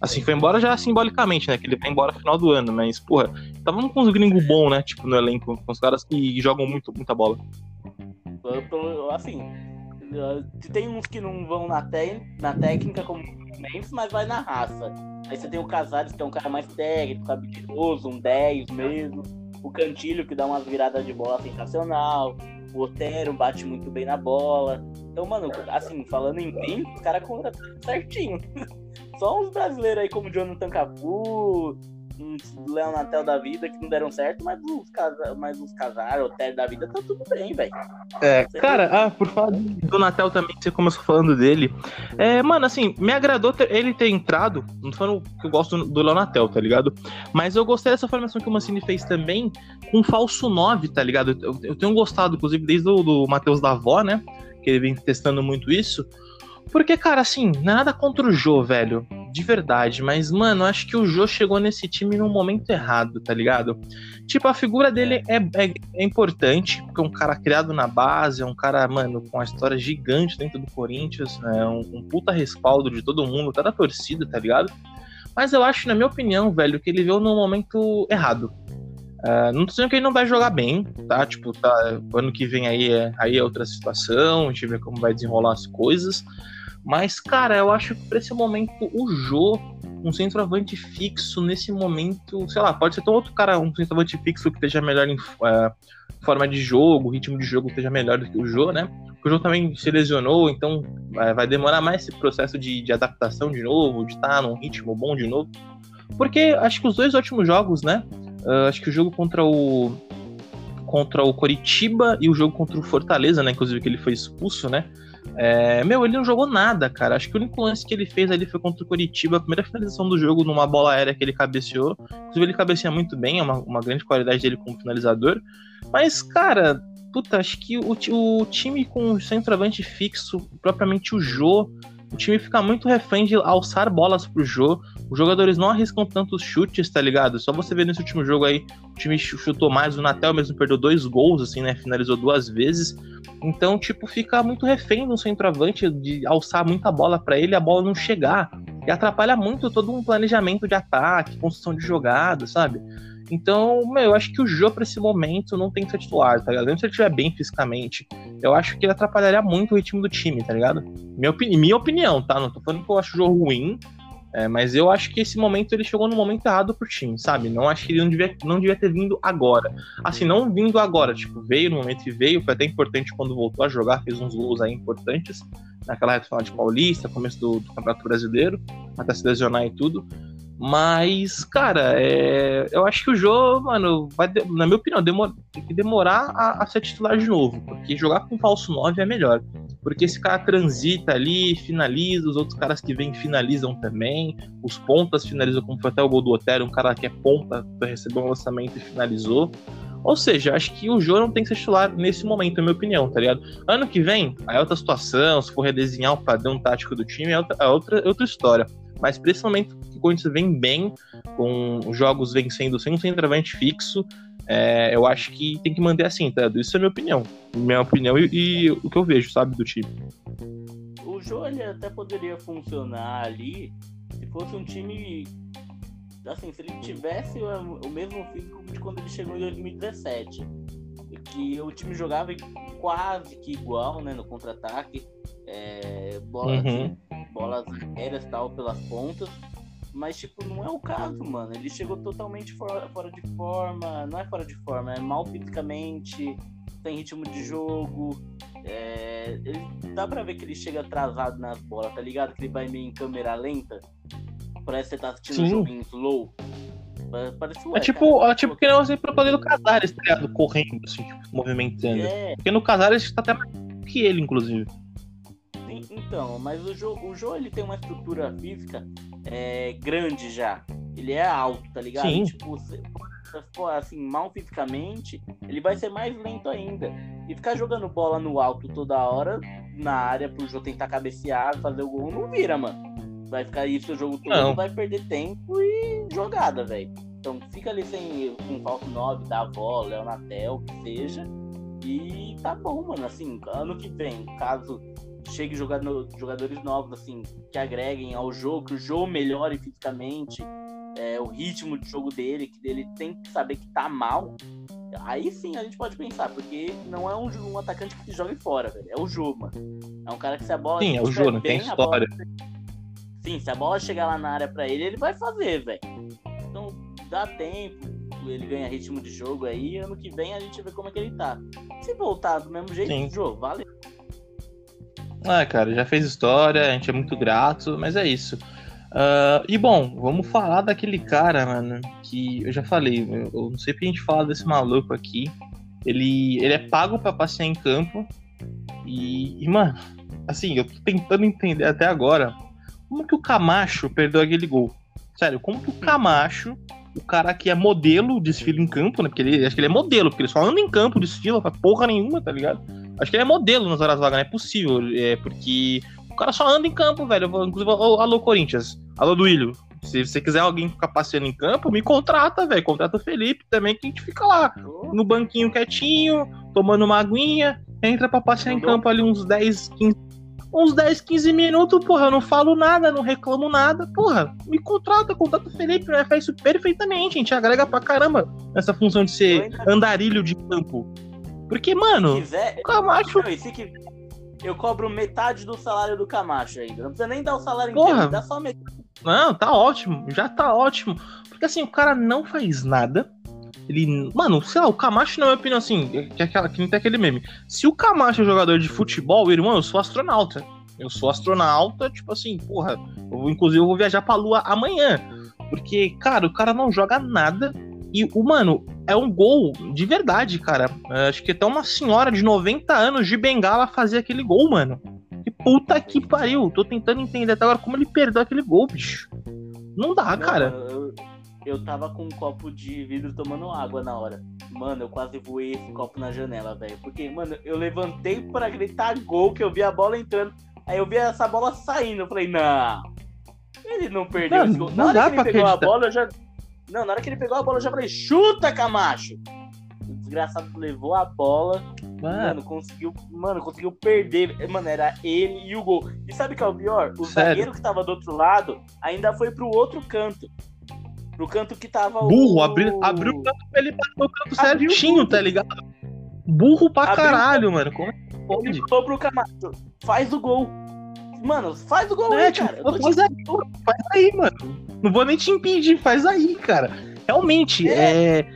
Assim, foi embora já simbolicamente, né? Que ele vai embora no final do ano, mas, porra, tava com uns gringos bons, né? Tipo, no elenco, com os caras que jogam muito, muita bola. Assim, tem uns que não vão na, te na técnica como Mendes, mas vai na raça. Aí você tem o Casares, que é um cara mais técnico, habilidoso, um 10 mesmo. O Cantilho, que dá umas viradas de bola sensacional. O Otero bate muito bem na bola. Então, mano, assim, falando em mim, os caras contrataram certinho. Só uns brasileiros aí como Jonathan Cafu, uns Léo Natel da vida que não deram certo, mas os, casa, mas os casaram, o Ted da vida, tá tudo bem, velho. É, cara, ah, por falar do Natel também, você começou falando dele. É, mano, assim, me agradou ter, ele ter entrado. Não tô falando que eu gosto do, do Léo Natel, tá ligado? Mas eu gostei dessa formação que o Mancini fez também com falso 9, tá ligado? Eu, eu tenho gostado, inclusive, desde o do Matheus da Avó, né? Que ele vem testando muito isso. Porque, cara, assim, nada contra o Jô, velho. De verdade. Mas, mano, acho que o Jô chegou nesse time no momento errado, tá ligado? Tipo, a figura dele é, é, é, importante, porque é um cara criado na base, é um cara, mano, com uma história gigante dentro do Corinthians, né? Um, um puta respaldo de todo mundo, até da torcida, tá ligado? Mas eu acho, na minha opinião, velho, que ele veio no momento errado. Uh, não tô dizendo que ele não vai jogar bem, tá? Tipo, tá, ano que vem aí é, aí é outra situação, a gente vê como vai desenrolar as coisas. Mas, cara, eu acho que pra esse momento o Jô, um centroavante fixo nesse momento, sei lá, pode ser tão outro cara, um centroavante fixo que esteja melhor em uh, forma de jogo, ritmo de jogo esteja melhor do que o Jô, né? O Jô também se lesionou, então uh, vai demorar mais esse processo de, de adaptação de novo, de estar num ritmo bom de novo. Porque acho que os dois últimos jogos, né? Uh, acho que o jogo contra o contra o Coritiba e o jogo contra o Fortaleza, né? Inclusive que ele foi expulso, né? É, meu, ele não jogou nada, cara. Acho que o único lance que ele fez ali foi contra o Curitiba, a primeira finalização do jogo numa bola aérea que ele cabeceou. Inclusive, ele cabeceia muito bem, é uma, uma grande qualidade dele como finalizador. Mas, cara, puta, acho que o, o time com o centroavante fixo, propriamente o Jô, o time fica muito refém de alçar bolas pro Jô. Os jogadores não arriscam tantos chutes, tá ligado? Só você ver nesse último jogo aí, o time chutou mais, o Natel mesmo perdeu dois gols, assim, né? Finalizou duas vezes. Então, tipo, fica muito refém do centroavante de alçar muita bola para ele, a bola não chegar. E atrapalha muito todo um planejamento de ataque, construção de jogada, sabe? Então, meu, eu acho que o Jô, pra esse momento, não tem que ser titular, tá ligado? Mesmo se ele estiver bem fisicamente, eu acho que ele atrapalharia muito o ritmo do time, tá ligado? Minha, opini minha opinião, tá? Não tô falando que eu acho o jogo ruim, é, mas eu acho que esse momento ele chegou no momento errado pro time, sabe? Não acho que ele não devia, não devia ter vindo agora. Assim, não vindo agora, tipo, veio no momento que veio, foi até importante quando voltou a jogar, fez uns gols aí importantes naquela reta final de Paulista, começo do, do Campeonato Brasileiro, até se lesionar e tudo. Mas, cara, é... eu acho que o jogo, mano, vai, na minha opinião, tem que demorar a, a, ser titular de novo. Porque jogar com falso 9 é melhor. Porque esse cara transita ali, finaliza, os outros caras que vêm finalizam também. Os pontas finalizam, como foi até o gol do Otero, um cara que é ponta, recebeu um lançamento e finalizou. Ou seja, acho que o Jô não tem que ser titular nesse momento, na minha opinião, tá ligado? Ano que vem, aí é outra situação, se for redesenhar o padrão tático do time, é outra, é outra, é outra história. Mas momento que o Corinthians vem bem, com os jogos vencendo sem um centroavante fixo, é, eu acho que tem que manter assim, tá? Isso é minha opinião. Minha opinião e, e o que eu vejo, sabe, do time. O Jô até poderia funcionar ali se fosse um time. Assim, se ele tivesse o mesmo físico de quando ele chegou em 2017. Que o time jogava quase que igual, né, no contra-ataque. É, bola, uhum bolas aéreas tal pelas pontas. Mas, tipo, não é o caso, mano. Ele chegou totalmente fora, fora de forma. Não é fora de forma, é mal fisicamente, tem ritmo de jogo. É, ele, dá pra ver que ele chega atrasado nas bolas, tá ligado? Que ele vai meio em câmera lenta. Parece que você tá assistindo um jogo em slow. Parece, ué, é tipo, cara, é tipo que não pra poder do Casares, tá ligado? Correndo, assim, tipo, movimentando. É. Porque no Casares tá até mais que ele, inclusive. Então, mas o Jô, o Jô ele tem uma estrutura física é, grande já. Ele é alto, tá ligado? Sim. Tipo, assim, mal fisicamente, ele vai ser mais lento ainda. E ficar jogando bola no alto toda hora na área pro Jô tentar cabecear, fazer o gol, não vira, mano. Vai ficar isso o jogo todo, não. vai perder tempo e jogada, velho. Então fica ali sem com um falso 9 da avó, Leonatel, que seja. E tá bom, mano. Assim, ano que vem, caso chegue jogador, jogadores novos, assim, que agreguem ao jogo, que o jogo melhore fisicamente, é, o ritmo de jogo dele, que ele tem que saber que tá mal. Aí sim a gente pode pensar, porque não é um, um atacante que joga fora, velho. É o jogo, mano. É um cara que se a bola. Sim, é o jogo, não tem história. Bola... Sim, se a bola chegar lá na área pra ele, ele vai fazer, velho. Então dá tempo, ele ganha ritmo de jogo aí. Ano que vem a gente vê como é que ele tá. Se voltar do mesmo jeito, Sim. jogo, valeu. Ah, cara, já fez história, a gente é muito grato, mas é isso. Uh, e bom, vamos falar daquele cara, mano, que eu já falei, eu, não sei pra gente falar desse maluco aqui. Ele, ele é pago para passear em campo. E, e, mano, assim, eu tô tentando entender até agora como que o Camacho perdeu aquele gol. Sério, como que o Camacho, o cara que é modelo, desfila em campo, né? Porque ele acho que ele é modelo, porque ele só anda em campo, desfila, faz porra nenhuma, tá ligado? Acho que ele é modelo nas horas vagas, não é possível. É porque o cara só anda em campo, velho. Inclusive, alô, Corinthians. Alô, Duílio. Se você quiser alguém ficar passeando em campo, me contrata, velho. Contrata o Felipe também, que a gente fica lá no banquinho quietinho, tomando uma aguinha, entra pra passear em campo ali uns 10, 15. Uns 10, 15 minutos, porra, eu não falo nada, não reclamo nada, porra, me contrata, contrata o Felipe, né? Faz isso perfeitamente, a gente agrega pra caramba nessa função de ser andarilho de campo. Porque, mano, quiser, o Camacho. Não, se quiser, eu cobro metade do salário do Camacho ainda. Não precisa nem dar o salário Porra. inteiro, dá só metade. Não, tá ótimo, já tá ótimo. Porque assim, o cara não faz nada. Ele. Mano, sei lá, o Camacho, na minha opinião, assim, que, é aquela, que não tem aquele meme. Se o Camacho é jogador de futebol, irmão, eu sou astronauta. Eu sou astronauta, tipo assim, porra. Eu inclusive, eu vou viajar pra lua amanhã. Porque, cara, o cara não joga nada. E o, mano, é um gol de verdade, cara. É, acho que até uma senhora de 90 anos de bengala fazia aquele gol, mano. Que puta que pariu. Tô tentando entender até agora como ele perdeu aquele gol, bicho. Não dá, Não, cara. Eu, eu tava com um copo de vidro tomando água na hora. Mano, eu quase voei esse copo na janela, velho. Porque, mano, eu levantei pra gritar gol, que eu vi a bola entrando. Aí eu vi essa bola saindo. Eu falei, não. Ele não perdeu Não, esse gol. não Na hora dá que ele pra pegou a acreditar. bola, eu já. Não, na hora que ele pegou a bola, eu já falei, chuta, Camacho! O desgraçado levou a bola. Mano, Mano, conseguiu. Mano, conseguiu perder. Mano, era ele e o gol. E sabe o que é o pior? O Sério? zagueiro que tava do outro lado ainda foi pro outro canto. Pro canto que tava burro, o. abriu, abriu o canto pra ele bater o canto Abriu certinho, tá ligado? Burro pra Abriu caralho, mano. Como é que Ele pode? falou pro Camacho: faz o gol. Mano, faz o gol É, aí, tipo, cara. Te- aí, faz aí, mano. Não vou nem te impedir, faz aí, cara. Realmente, é.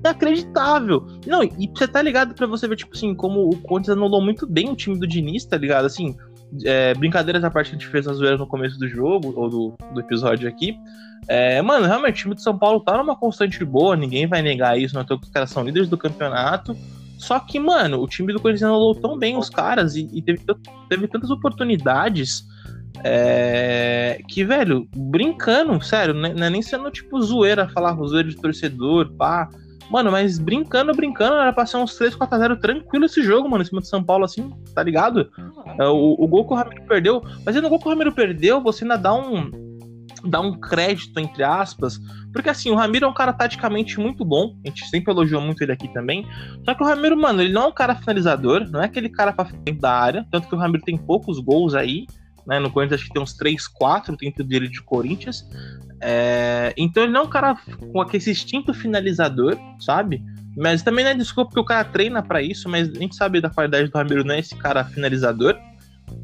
Inacreditável. Não, e você tá ligado pra você ver, tipo assim, como o Corinthians anulou muito bem o time do Diniz, tá ligado? Assim, é, brincadeiras à parte que a gente fez a zoeira no começo do jogo, ou do, do episódio aqui. É, mano, realmente, o time de São Paulo tá numa constante boa, ninguém vai negar isso, não é que os caras são líderes do campeonato. Só que, mano, o time do Corinthians anulou tão bem os caras e, e teve, teve tantas oportunidades é, que, velho, brincando, sério, não é não é nem sendo tipo zoeira, falar zoeira de torcedor, pá. Mano, mas brincando, brincando, era pra ser uns 3, 4x0 tranquilo esse jogo, mano, em cima de São Paulo, assim, tá ligado? É, o, o gol que o Ramiro perdeu, mas no gol que o Ramiro perdeu, você ainda dá um, dá um crédito, entre aspas, porque assim, o Ramiro é um cara taticamente muito bom, a gente sempre elogiou muito ele aqui também, só que o Ramiro, mano, ele não é um cara finalizador, não é aquele cara pra frente da área, tanto que o Ramiro tem poucos gols aí, né, no Corinthians acho que tem uns 3, 4 dentro dele de Corinthians, é, então ele não é um cara com aquele instinto finalizador, sabe? Mas também não é desculpa porque o cara treina pra isso, mas a gente sabe da qualidade do Ramiro, não é esse cara finalizador.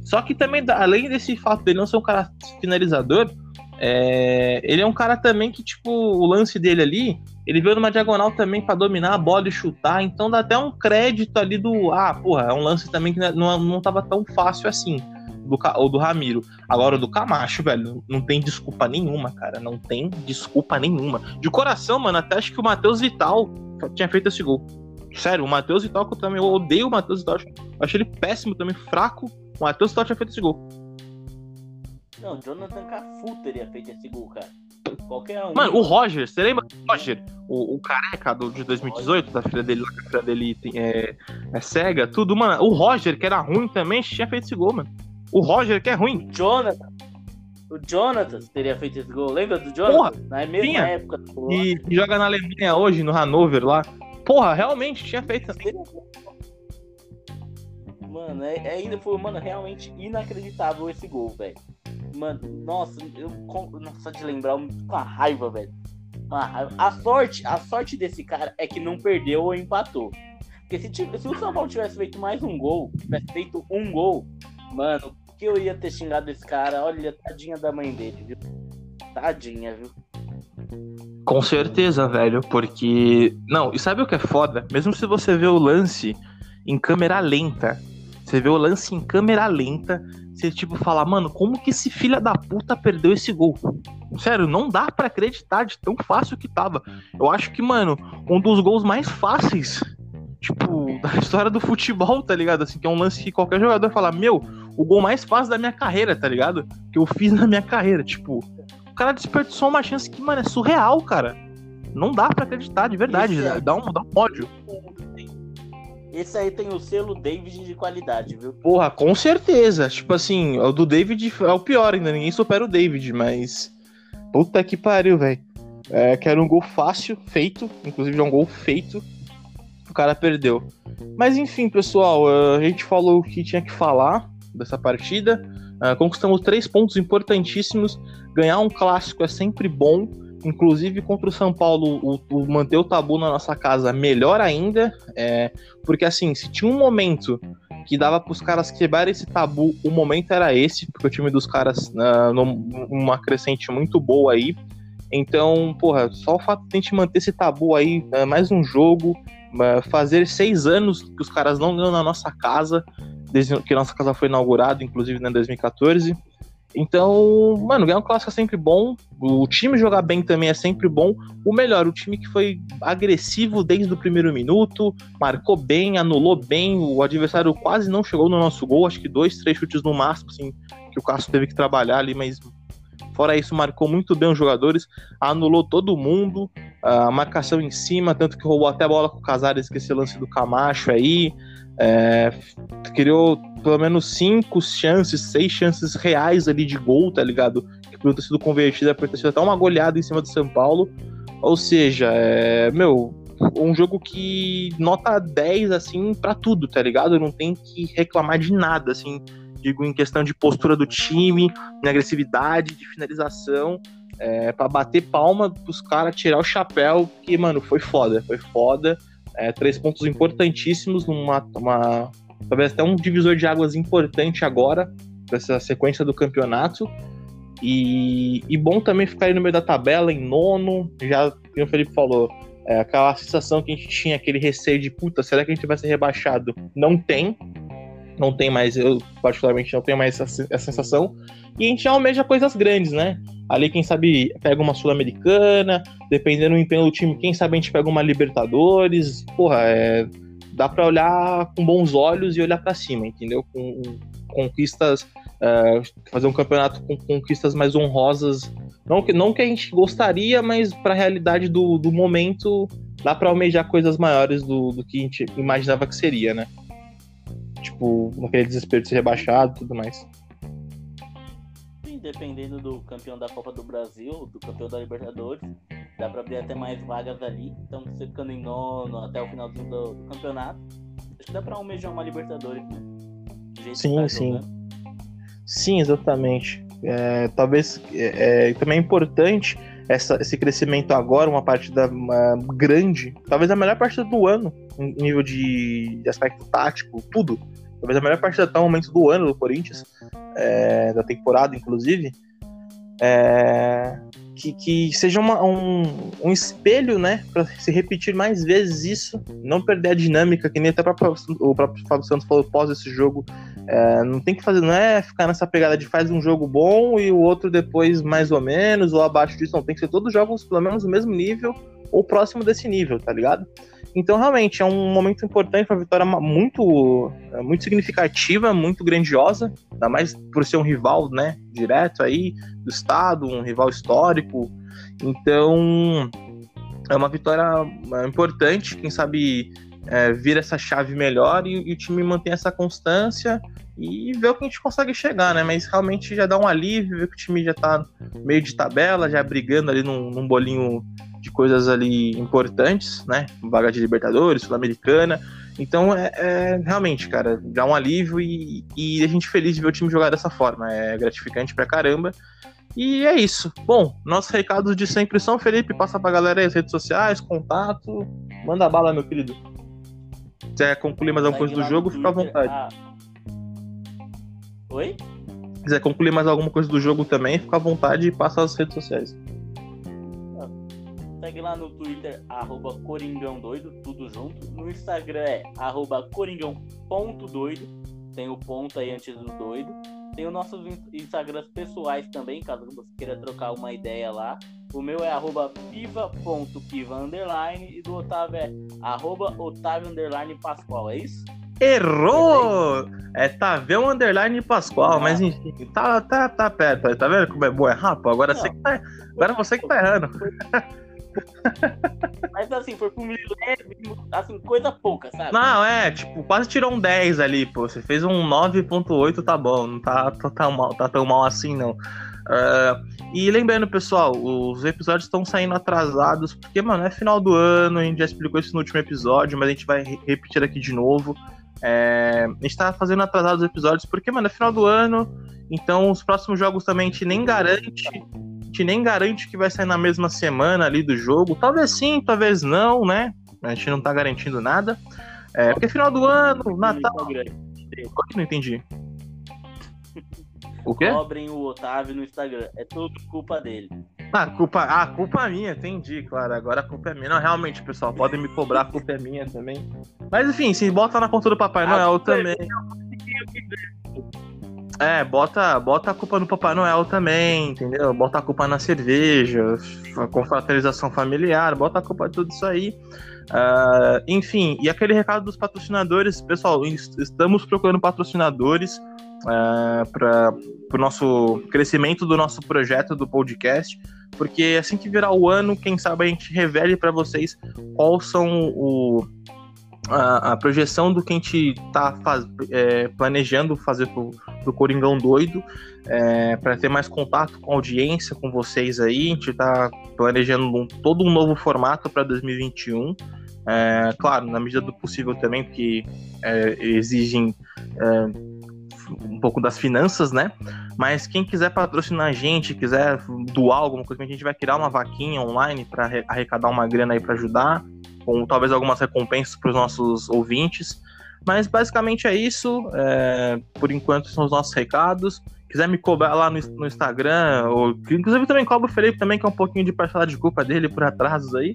Só que também, além desse fato dele não ser um cara finalizador, é, ele é um cara também que, tipo, o lance dele ali, ele veio numa diagonal também pra dominar a bola e chutar, então dá até um crédito ali do. Ah, porra, é um lance também que não, não tava tão fácil assim. Do, ou do Ramiro. Agora, o do Camacho, velho, não tem desculpa nenhuma, cara. Não tem desculpa nenhuma. De coração, mano, até acho que o Matheus Vital tinha feito esse gol. Sério, o Matheus Vital, que eu também eu odeio o Matheus Vital. acho- ele péssimo também, fraco. O Matheus Vital tinha feito esse gol. Não, Jonathan Cafu teria feito esse gol, cara. Qualquer um. Mano, o Roger, você lembra do Roger? O, o careca do, de 2018, da filha dele, a filha dele tem- é, é cega, tudo, mano. O Roger, que era ruim também, tinha feito esse gol, mano. O Roger, que é ruim. O Jonathan. O Jonathan teria feito esse gol. Lembra do Jonathan? Porra, Na mesma tinha. época. do E, que joga na Alemanha hoje, no Hanover lá. Porra, realmente tinha feito também. Mano, é, é ainda foi, mano, realmente inacreditável esse gol, velho. Mano, nossa, eu nossa, só de lembrar, eu fico com uma raiva, velho. Uma raiva. A sorte, a sorte desse cara é que não perdeu ou empatou. Porque se, se o São Paulo tivesse feito mais um gol, tivesse feito um gol, mano, que eu ia ter xingado esse cara, olha, tadinha da mãe dele, viu? Tadinha, viu? Com certeza, velho, porque. Não, e sabe o que é foda? Mesmo se você vê o lance em câmera lenta, Você vê o lance em câmera lenta, você tipo fala, mano, como que esse filho da puta perdeu esse gol? Sério, não dá para acreditar de tão fácil que tava. Eu acho que, mano, um dos gols mais fáceis, tipo, da história do futebol, tá ligado? Assim, que é um lance que qualquer jogador fala, meu, o gol mais fácil da minha carreira, tá ligado? Que eu fiz na minha carreira, tipo, o cara desperdiçou uma chance que, mano, é surreal, cara. Não dá para acreditar, de verdade. Esse dá, um, dá um ódio. Esse aí tem o selo David de qualidade, viu? Porra, com certeza. Tipo assim, o do David é o pior ainda. Ninguém supera o David, mas. Puta que pariu, velho. É, que era um gol fácil, feito. Inclusive é um gol feito. O cara perdeu. Mas enfim, pessoal, a gente falou o que tinha que falar dessa partida. Uh, conquistamos três pontos importantíssimos. Ganhar um clássico é sempre bom. Inclusive contra o São Paulo, o, o manter o tabu na nossa casa melhor ainda. É, porque assim, se tinha um momento que dava para os caras quebrarem esse tabu, o momento era esse, porque o time dos caras uh, numa crescente muito boa aí. Então, porra, só o fato de a gente manter esse tabu aí, uh, mais um jogo, fazer seis anos que os caras não ganham na nossa casa, desde que nossa casa foi inaugurada, inclusive né, em 2014. Então, mano, ganhar um clássico é sempre bom. O time jogar bem também é sempre bom. O melhor, o time que foi agressivo desde o primeiro minuto, marcou bem, anulou bem. O adversário quase não chegou no nosso gol. Acho que dois, três chutes no máximo, assim, que o Castro teve que trabalhar ali, mas fora isso, marcou muito bem os jogadores, anulou todo mundo, a marcação em cima, tanto que roubou até a bola com o Casares, que esse lance do Camacho aí. É, criou pelo menos cinco chances, seis chances reais ali de gol, tá ligado? Que podiam ter sido convertida, por ter sido até uma goleada em cima do São Paulo. Ou seja, é, meu, um jogo que nota 10, assim, para tudo, tá ligado? Não tem que reclamar de nada, assim, digo, em questão de postura do time, de agressividade, de finalização. É, para bater palma pros caras tirar o chapéu, que, mano, foi foda, foi foda. É, três pontos importantíssimos numa uma, talvez até um divisor de águas importante agora dessa sequência do campeonato. E, e, bom também ficar aí no meio da tabela, em nono, já, como o Felipe falou, é, aquela sensação que a gente tinha, aquele receio de puta, será que a gente vai ser rebaixado? Não tem, não tem mais, eu particularmente não tenho mais essa, essa sensação. E a gente almeja coisas grandes, né? Ali, quem sabe, pega uma Sul-Americana, dependendo do empenho do time, quem sabe a gente pega uma Libertadores. Porra, é, dá para olhar com bons olhos e olhar para cima, entendeu? Com, conquistas, uh, fazer um campeonato com conquistas mais honrosas. Não que, não que a gente gostaria, mas para a realidade do, do momento, dá para almejar coisas maiores do, do que a gente imaginava que seria, né? Tipo, naquele desespero de ser rebaixado e tudo mais dependendo do campeão da Copa do Brasil, do campeão da Libertadores, dá para abrir até mais vagas ali. Então, você ficando em nono até o finalzinho do, do campeonato, acho que dá para almejar uma Libertadores, né? Sim, tá sim. Jogando. Sim, exatamente. É, talvez é, é, também é importante essa, esse crescimento agora, uma partida uma, grande, talvez a melhor partida do ano, em nível de, de aspecto tático, tudo talvez a melhor partida até o momento do ano do Corinthians, é, da temporada, inclusive, é, que, que, seja uma, um, um espelho, né, para se repetir mais vezes isso, não perder a dinâmica, que nem até o próprio Fábio Santos falou pós esse jogo. É, não tem que fazer, não é ficar nessa pegada de faz um jogo bom e o outro depois mais ou menos, ou abaixo disso, não. Tem que ser todos jogos pelo menos no mesmo nível ou próximo desse nível, tá ligado? Então, realmente, é um momento importante, uma vitória muito, é, muito significativa, muito grandiosa, ainda mais por ser um rival, né, direto aí do estado, um rival histórico. Então, é uma vitória é, importante, quem sabe é, vira essa chave melhor e, e, o time mantém essa constância e ver o que a gente consegue chegar, né? Mas realmente já dá um alívio, ver que o time já tá meio de tabela, já brigando ali num, num bolinho de coisas ali importantes, né? Vaga de Libertadores, Sul-Americana. Então, é, é, realmente, cara, dá um alívio e, e a gente feliz de ver o time jogar dessa forma. É gratificante pra caramba. E é isso. Bom, nossos recados de sempre são, Felipe, passa pra galera aí as redes sociais, contato. Manda bala, meu querido. Se quiser concluir mais alguma coisa do jogo, fica à vontade. Ah. Oi? Se quiser concluir mais alguma coisa do jogo também, fica à vontade e passa as redes sociais. Segue lá no Twitter, arroba Coringão Doido, tudo junto. No Instagram é arroba coringão.doido. tem o ponto aí antes do doido. Tem os nossos Instagrams pessoais também, caso você queira trocar uma ideia lá. O meu é arroba piva.piva underline e do Otávio é arroba Otávio underline Pascoal, é isso? Errou! É Tavel Underline Pascoal, ah. mas enfim, tá, tá, tá perto. Tá vendo como é bom? É rápido. Agora, você que tá, agora você que tá errando. Mas assim, foi pro leve, assim, coisa pouca, sabe? Não, é, tipo, quase tirou um 10 ali, pô. Você fez um 9.8, tá bom. Não tá, tá, tão mal, tá tão mal assim, não. Uh, e lembrando, pessoal, os episódios estão saindo atrasados, porque, mano, é final do ano, a gente já explicou isso no último episódio, mas a gente vai repetir aqui de novo. É, a gente tá fazendo atrasados os episódios porque, mano, é final do ano, então os próximos jogos também a gente nem garante. A gente nem garante que vai sair na mesma semana ali do jogo. Talvez sim, talvez não, né? A gente não tá garantindo nada. É, porque final do ano, Natal. Que não entendi? O quê? Cobrem o Otávio no Instagram. É tudo culpa dele. Ah, culpa, ah, culpa minha, entendi, claro. Agora a culpa é minha. Não, realmente, pessoal, podem me cobrar, a culpa é minha também. Mas enfim, se bota na conta do Papai Noel também. É, bota, bota a culpa no Papai Noel também, entendeu? Bota a culpa na cerveja, a confraternização familiar, bota a culpa de tudo isso aí. Uh, enfim, e aquele recado dos patrocinadores, pessoal, estamos procurando patrocinadores uh, para o nosso crescimento do nosso projeto do podcast porque assim que virar o ano, quem sabe a gente revele para vocês qual são o, a, a, projeção do que a gente está é, planejando fazer pro, pro Coringão Doido, é, para ter mais contato com a audiência, com vocês aí. A gente está planejando um, todo um novo formato para 2021. É, claro, na medida do possível também, porque é, exigem é, um pouco das finanças, né? Mas quem quiser patrocinar a gente, quiser doar alguma coisa, a gente vai criar uma vaquinha online para arrecadar uma grana aí para ajudar, com talvez algumas recompensas para os nossos ouvintes. Mas basicamente é isso. É, por enquanto são os nossos recados. Quiser me cobrar lá no, no Instagram, ou inclusive também cobro o Felipe também, que é um pouquinho de parcela de culpa dele por atrasos aí.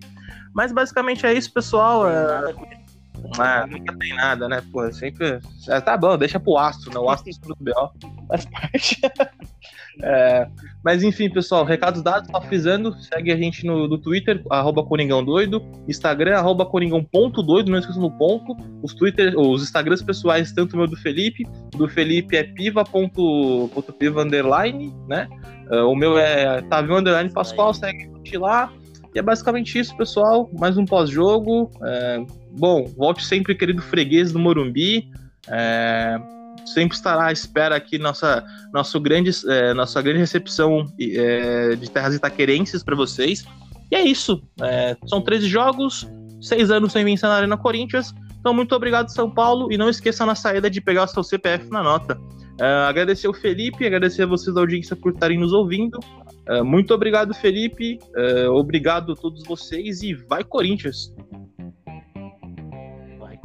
Mas basicamente é isso, pessoal. É... Ah, nunca tem nada, né? Pô, sempre. É, tá bom, deixa pro astro, né? O astro do BO faz parte. é, mas enfim, pessoal, recados dados, só frisando, segue a gente no, no Twitter, arroba Coringão Doido, Instagram, arroba Coringão.doido, não esqueça no ponto. Os Twitter, os Instagrams pessoais, tanto o meu do Felipe, do Felipe é piva.piva underline, né? Uh, o meu é Tavião underline Pascoal, segue lá. E é basicamente isso, pessoal. Mais um pós-jogo. É, bom, volte sempre, querido freguês do Morumbi. É, sempre estará à espera aqui nossa, nosso grande, é, nossa grande recepção é, de terras itaquerenses para vocês. E é isso. É, são 13 jogos, 6 anos sem vencer na Arena Corinthians. Então, muito obrigado, São Paulo. E não esqueça na saída de pegar o seu CPF na nota. É, agradecer o Felipe, agradecer a vocês da audiência por estarem nos ouvindo. Uh, muito obrigado, Felipe. Obrigado a todos vocês e vai Corinthians.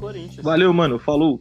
Corinthians. Valeu, mano. Falou.